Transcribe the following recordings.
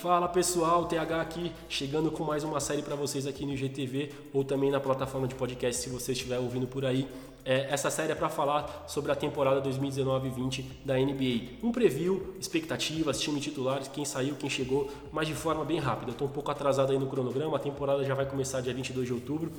Fala pessoal, TH aqui, chegando com mais uma série para vocês aqui no IGTV ou também na plataforma de podcast se você estiver ouvindo por aí. É, essa série é para falar sobre a temporada 2019-20 da NBA. Um preview, expectativas, time titulares, quem saiu, quem chegou, mas de forma bem rápida. Estou um pouco atrasado aí no cronograma, a temporada já vai começar dia 22 de outubro.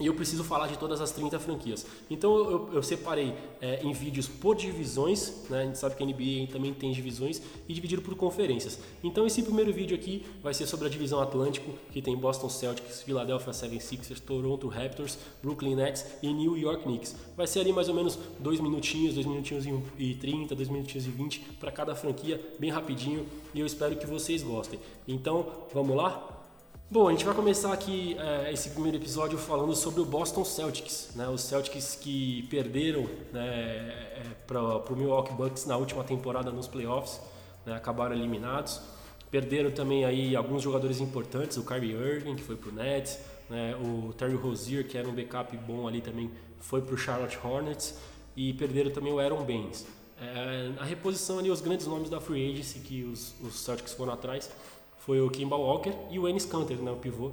E eu preciso falar de todas as 30 franquias. Então eu, eu separei é, em vídeos por divisões, né? a gente sabe que a NBA também tem divisões, e dividido por conferências. Então esse primeiro vídeo aqui vai ser sobre a divisão Atlântico, que tem Boston Celtics, Philadelphia 76ers, Toronto Raptors, Brooklyn Nets e New York Knicks. Vai ser ali mais ou menos dois minutinhos, dois minutinhos e 30, dois minutinhos e 20 para cada franquia, bem rapidinho, e eu espero que vocês gostem. Então vamos lá? Bom, a gente vai começar aqui é, esse primeiro episódio falando sobre o Boston Celtics, né? Os Celtics que perderam né, é, para o Milwaukee Bucks na última temporada nos playoffs, né, acabaram eliminados. Perderam também aí alguns jogadores importantes, o Kyrie Irving que foi para o Nets, né, o Terry Rozier que era um backup bom ali também foi para o Charlotte Hornets e perderam também o Aaron Baines. É, a reposição ali os grandes nomes da free agency que os, os Celtics foram atrás foi o Kimball Walker e o Ennis Canter, né, o pivô,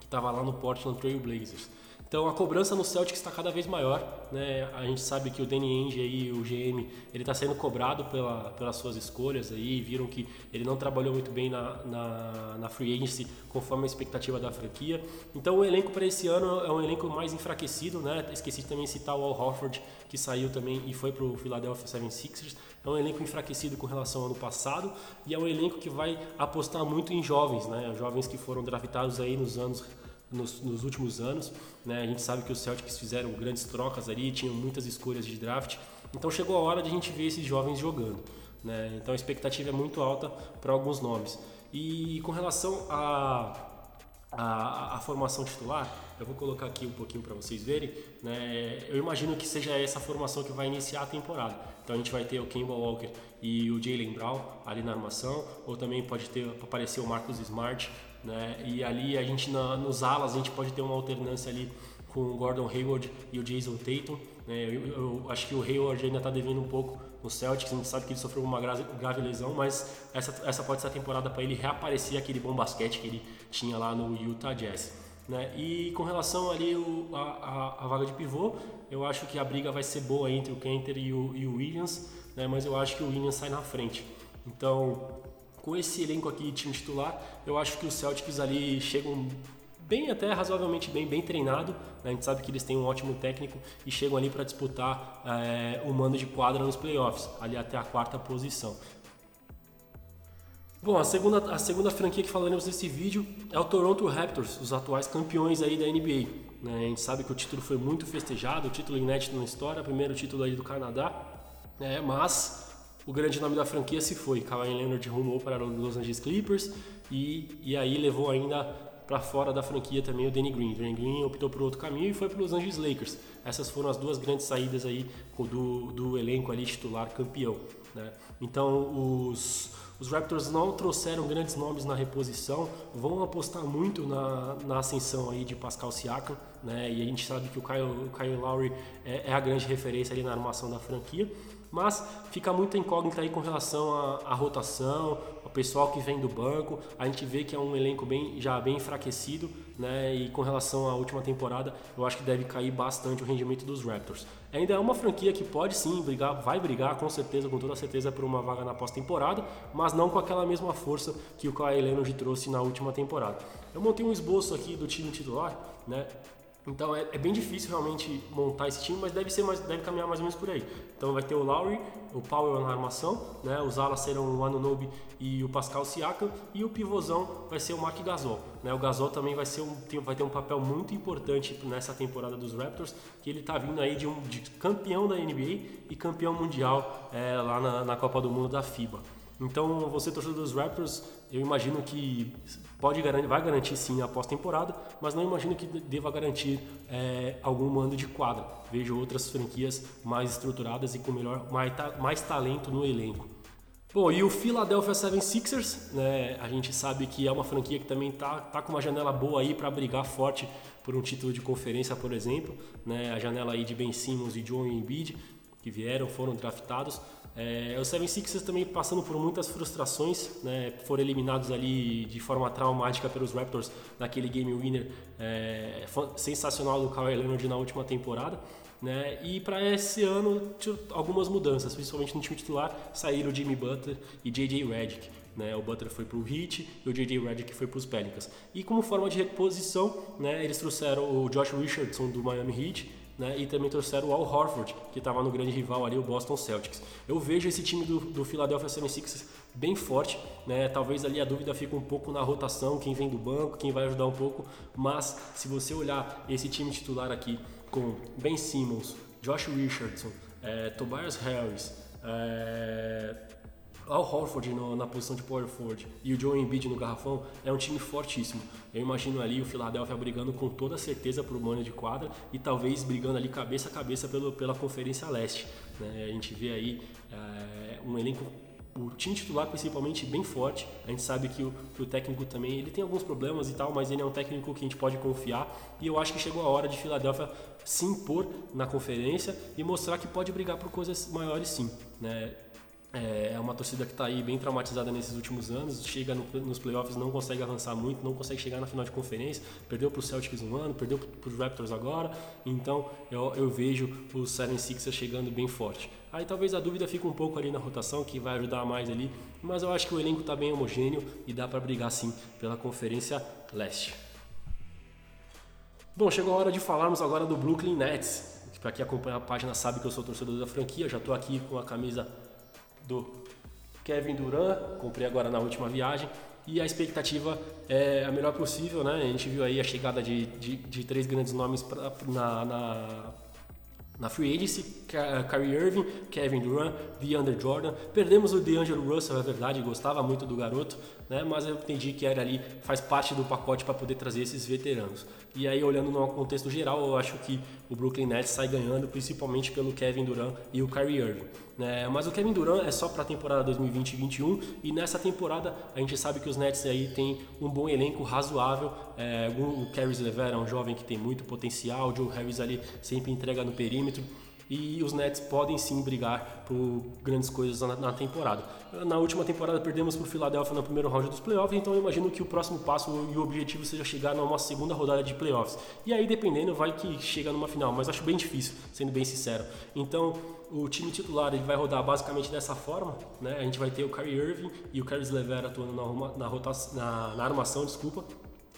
que estava lá no Portland Trail Blazers. Então a cobrança no Celtics está cada vez maior, né? A gente sabe que o Danny Ainge aí, o GM, ele está sendo cobrado pela, pelas suas escolhas aí, viram que ele não trabalhou muito bem na, na, na free agency conforme a expectativa da franquia. Então o elenco para esse ano é um elenco mais enfraquecido, né? Esqueci também de citar o Al Horford, que saiu também e foi para o Philadelphia 76ers. É um elenco enfraquecido com relação ao ano passado e é um elenco que vai apostar muito em jovens, né? Jovens que foram draftados aí nos anos nos, nos, últimos anos. Né? A gente sabe que os Celtics fizeram grandes trocas ali, tinham muitas escolhas de draft. Então chegou a hora de a gente ver esses jovens jogando. Né? Então a expectativa é muito alta para alguns nomes. E com relação a a, a, formação titular, eu vou colocar aqui um pouquinho para vocês verem. Né? Eu imagino que seja essa formação que vai iniciar a temporada. Então a gente vai ter o Kemba Walker e o Jalen Brown ali na armação, ou também pode ter aparecer o Marcus Smart né? E ali a gente na, nos alas a gente pode ter uma alternância ali com o Gordon Hayward e o Jason Tatum. Né? Eu, eu, acho que o Hayward ainda está devendo um pouco no Celtics, a gente sabe que ele sofreu uma grave, grave lesão, mas essa, essa pode ser a temporada para ele reaparecer aquele bom basquete que ele tinha lá no Utah Jazz. Né? E com relação ali o, a, a, a, vaga de pivô, eu acho que a briga vai ser boa entre o Kenter e o, e o Williams, né? mas eu acho que o Williams sai na frente. Então com esse elenco aqui time titular, eu acho que os Celtics ali chegam bem até razoavelmente bem, bem treinado. Né? A gente sabe que eles têm um ótimo técnico e chegam ali para disputar é, o mando de quadra nos playoffs, ali até a quarta posição. Bom, a segunda, a segunda franquia que falaremos nesse vídeo é o Toronto Raptors, os atuais campeões aí da NBA. Né? A gente sabe que o título foi muito festejado, o título inédito na história, primeiro título aí do Canadá, né? mas o grande nome da franquia se foi. Kawhi Leonard rumou para os Los Angeles Clippers e, e aí levou ainda para fora da franquia também o Danny Green. O Danny Green optou por outro caminho e foi para os Los Angeles Lakers. Essas foram as duas grandes saídas aí do, do elenco ali titular campeão. Né? Então os, os Raptors não trouxeram grandes nomes na reposição, vão apostar muito na, na ascensão aí de Pascal Siakam, né? E a gente sabe que o Kyle, o Kyle Lowry é, é a grande referência ali na armação da franquia mas fica muito incógnita aí com relação à, à rotação, o pessoal que vem do banco. A gente vê que é um elenco bem, já bem enfraquecido, né? E com relação à última temporada, eu acho que deve cair bastante o rendimento dos Raptors. Ainda é uma franquia que pode sim brigar, vai brigar com certeza, com toda certeza, por uma vaga na pós-temporada, mas não com aquela mesma força que o Kawhi Leonard trouxe na última temporada. Eu montei um esboço aqui do time titular, né? Então é, é, bem difícil realmente montar esse time, mas deve ser mais, deve caminhar mais ou menos por aí. Então vai ter o Lowry, o Powell na armação, né? Os alas serão o Anunobi e o Pascal Siakam e o pivôzão vai ser o Mark Gasol, né? O Gasol também vai ser um tem, vai ter um papel muito importante nessa temporada dos Raptors, que ele está vindo aí de um de campeão da NBA e campeão mundial é, lá na, na Copa do Mundo da FIBA. Então, você torcedor dos Raptors, eu imagino que pode garantir, vai garantir sim a pós-temporada, mas não imagino que deva garantir é, algum mando de quadra. Vejo outras franquias mais estruturadas e com melhor, mais, mais talento no elenco. Bom, e o Philadelphia 76ers, né, a gente sabe que é uma franquia que também tá, tá com uma janela boa aí para brigar forte por um título de conferência, por exemplo, né, a janela aí de Ben Simmons e Joe Embiid, que vieram, foram draftados. É, o 76ers também passando por muitas frustrações, né, foram eliminados ali de forma traumática pelos Raptors naquele game winner é, sensacional do Kawhi Leonard na última temporada. Né? E para esse ano, algumas mudanças, principalmente no time titular, saíram Jimmy Butler e JJ Redick. Né? O Butler foi para o Heat e o JJ Redick foi para os Pelicans. E como forma de reposição, né, eles trouxeram o Josh Richardson do Miami Heat né? E também trouxeram o Al Horford, que estava no grande rival ali, o Boston Celtics. Eu vejo esse time do, do Philadelphia 76ers bem forte, né? Talvez ali a dúvida fique um pouco na rotação, quem vem do banco, quem vai ajudar um pouco, mas se você olhar esse time titular aqui com Ben Simmons, Josh Richardson, é, Tobias Harris, é, Al Horford no, na posição de power forward e o Joe Embiid no garrafão é um time fortíssimo. Eu imagino ali o Philadelphia brigando com toda certeza por mano de quadra e talvez brigando ali cabeça a cabeça pelo, pela Conferência Leste. Né? A gente vê aí é, um elenco o time titular principalmente bem forte. A gente sabe que o, que o, técnico também ele tem alguns problemas e tal, mas ele é um técnico que a gente pode confiar. E eu acho que chegou a hora de Filadélfia se impor na conferência e mostrar que pode brigar por coisas maiores sim. Né? É, é uma torcida que está aí bem traumatizada nesses últimos anos, chega no, nos playoffs, não consegue avançar muito, não consegue chegar na final de conferência, perdeu para o Celtics um ano, perdeu para os Raptors agora, então eu, eu vejo o 76ers chegando bem forte. Aí talvez a dúvida fique um pouco ali na rotação, que vai ajudar mais ali, mas eu acho que o elenco está bem homogêneo e dá para brigar sim pela Conferência Leste. Bom, chegou a hora de falarmos agora do Brooklyn Nets. Para quem acompanha a página sabe que eu sou torcedor da franquia, já estou aqui com a camisa do Kevin Durant, comprei agora na última viagem. E a expectativa é a melhor possível, né? A gente viu aí a chegada de, de, de três grandes nomes pra, na, na, na Free Agency, Kyrie Irving, Kevin Durant, DeAndre Jordan. Perdemos o DeAngelo Russell, é verdade, gostava muito do garoto, né? mas eu entendi que era ali, faz parte do pacote para poder trazer esses veteranos. E aí, olhando no contexto geral, eu acho que o Brooklyn Nets sai ganhando, principalmente pelo Kevin Durant e o Kyrie Irving. Né? Mas o Kevin Durant é só para a temporada 2020-21 e nessa temporada a gente sabe que os Nets aí tem um bom elenco razoável. É, o Caris LeVert é um jovem que tem muito potencial, o Joe Harris ali sempre entrega no perímetro e os Nets podem sim brigar por grandes coisas na, na temporada. Na última temporada perdemos para o Philadelphia no primeiro round dos playoffs, então eu imagino que o próximo passo e o objetivo seja chegar numa segunda rodada de playoffs. E aí, dependendo, vai que chega numa final, mas acho bem difícil, sendo bem sincero. Então, o time titular ele vai rodar basicamente dessa forma, né? A gente vai ter o Kyrie Irving e o Caris LeVert atuando na, na, rotação, na, na armação, desculpa.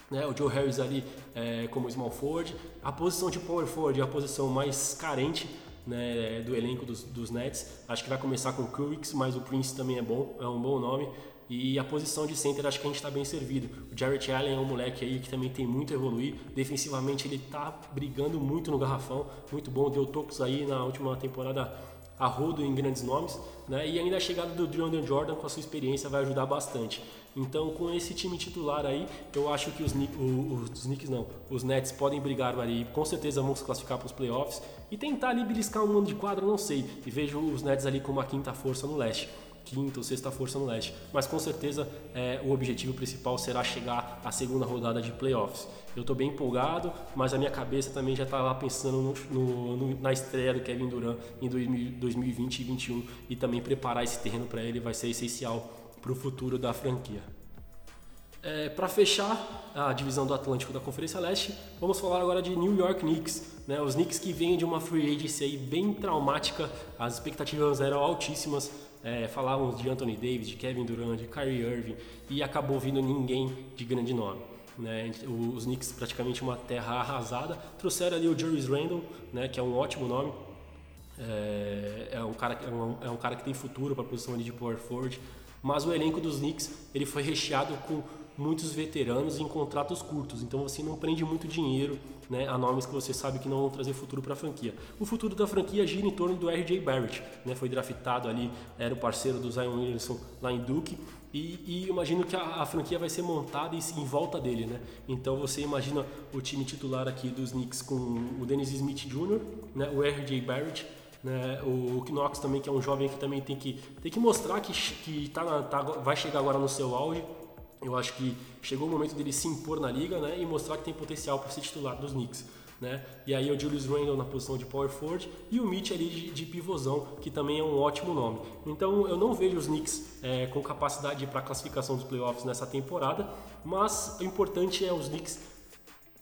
Né, o Joe Harris ali é, como small forward. A posição de power forward é a posição mais carente né, do elenco dos, dos, Nets. Acho que vai começar com o Currix, mas o Prince também é bom, é um bom nome. E a posição de center acho que a gente está bem servido. O Jarrett Allen é um moleque aí que também tem muito a evoluir. Defensivamente ele está brigando muito no garrafão, muito bom. Deu tocos aí na última temporada a rodo em grandes nomes, né? E ainda a chegada do DeAndre Jordan com a sua experiência vai ajudar bastante. Então, com esse time titular aí, eu acho que os, os, os Knicks não, os Nets podem brigar ali, com certeza vão se classificar para os playoffs e tentar ali beliscar um mano de quadra, não sei. E vejo os Nets ali como a quinta força no leste quinta ou sexta força no leste. Mas com certeza é, o objetivo principal será chegar à segunda rodada de playoffs. Eu estou bem empolgado, mas a minha cabeça também já está lá pensando no, no, no, na estreia do Kevin Durant em 2020 e 2021 e também preparar esse terreno para ele vai ser essencial para o futuro da franquia. É, para fechar a divisão do Atlântico da Conferência Leste, vamos falar agora de New York Knicks. Né? Os Knicks que vêm de uma free agency bem traumática, as expectativas eram altíssimas. É, falávamos de Anthony Davis, de Kevin Durant, de Kyrie Irving e acabou vindo ninguém de grande nome. Né? Os Knicks praticamente uma terra arrasada. Trouxeram ali o Julius Randle, né? que é um ótimo nome. É, é um, cara, é, um, é um cara que tem futuro para a posição ali de power forward. Mas o elenco dos Knicks ele foi recheado com muitos veteranos em contratos curtos, então você não prende muito dinheiro né, a nomes que você sabe que não vão trazer futuro para a franquia. O futuro da franquia gira em torno do RJ Barrett, né, foi draftado ali, era o parceiro do Zion Williamson lá em Duke, e, e imagino que a, a, franquia vai ser montada em, em, volta dele, né? Então você imagina o time titular aqui dos Knicks com o Dennis Smith Jr., né, o RJ Barrett, né, o Knox também que é um jovem que também tem que, tem que mostrar que, que tá, tá vai chegar agora no seu auge, eu acho que chegou o momento dele se impor na liga né, e mostrar que tem potencial para ser titular dos Knicks. Né? E aí o Julius Randle na posição de power forward e o Mitch ali de, de pivôzão, que também é um ótimo nome. Então eu não vejo os Knicks é, com capacidade para classificação dos playoffs nessa temporada, mas o importante é os Knicks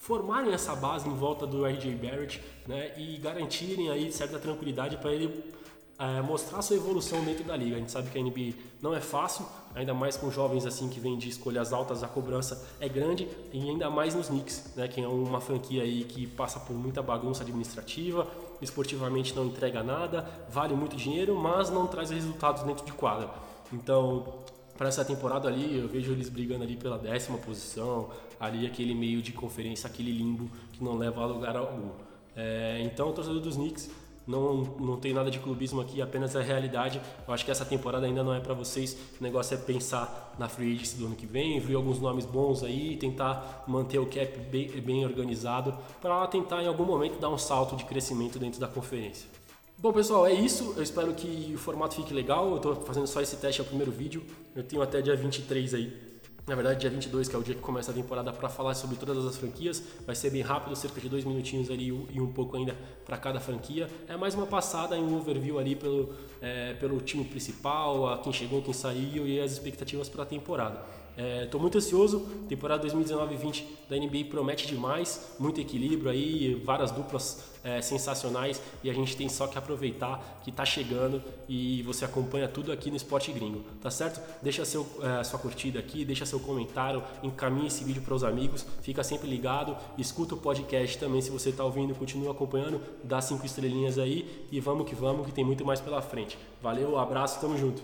formarem essa base em volta do RJ Barrett né, e garantirem aí certa tranquilidade para ele é, mostrar sua evolução dentro da liga. A gente sabe que a NBA não é fácil, ainda mais com jovens assim que vêm de escolhas altas, a cobrança é grande e ainda mais nos Knicks, né, que é uma franquia aí que passa por muita bagunça administrativa, esportivamente não entrega nada, vale muito dinheiro, mas não traz resultados dentro de quadra. Então, para essa temporada ali, eu vejo eles brigando ali pela décima posição, ali aquele meio de conferência, aquele limbo que não leva a lugar algum. É, então, o torcedor dos Knicks não, não tem nada de clubismo aqui, apenas a realidade. Eu acho que essa temporada ainda não é para vocês. O negócio é pensar na free agency do ano que vem, ver alguns nomes bons aí, tentar manter o cap bem, bem organizado para tentar em algum momento dar um salto de crescimento dentro da conferência. Bom pessoal, é isso. Eu espero que o formato fique legal. Eu estou fazendo só esse teste, é o primeiro vídeo. Eu tenho até dia 23 aí na verdade, dia 22, que é o dia que começa a temporada, para falar sobre todas as franquias. Vai ser bem rápido, cerca de dois minutinhos ali e um pouco ainda para cada franquia. É mais uma passada em um overview ali pelo, é, pelo time principal, a quem chegou, quem saiu e as expectativas para a temporada. Estou é, muito ansioso, temporada 2019-20 da NBA promete demais, muito equilíbrio aí, várias duplas é, sensacionais e a gente tem só que aproveitar que está chegando e você acompanha tudo aqui no Esporte Gringo, tá certo? Deixa seu, é, sua curtida aqui, deixa seu comentário, encaminhe esse vídeo para os amigos, fica sempre ligado, escuta o podcast também se você está ouvindo, continua acompanhando, dá cinco estrelinhas aí e vamos que vamos que tem muito mais pela frente. Valeu, abraço, tamo junto.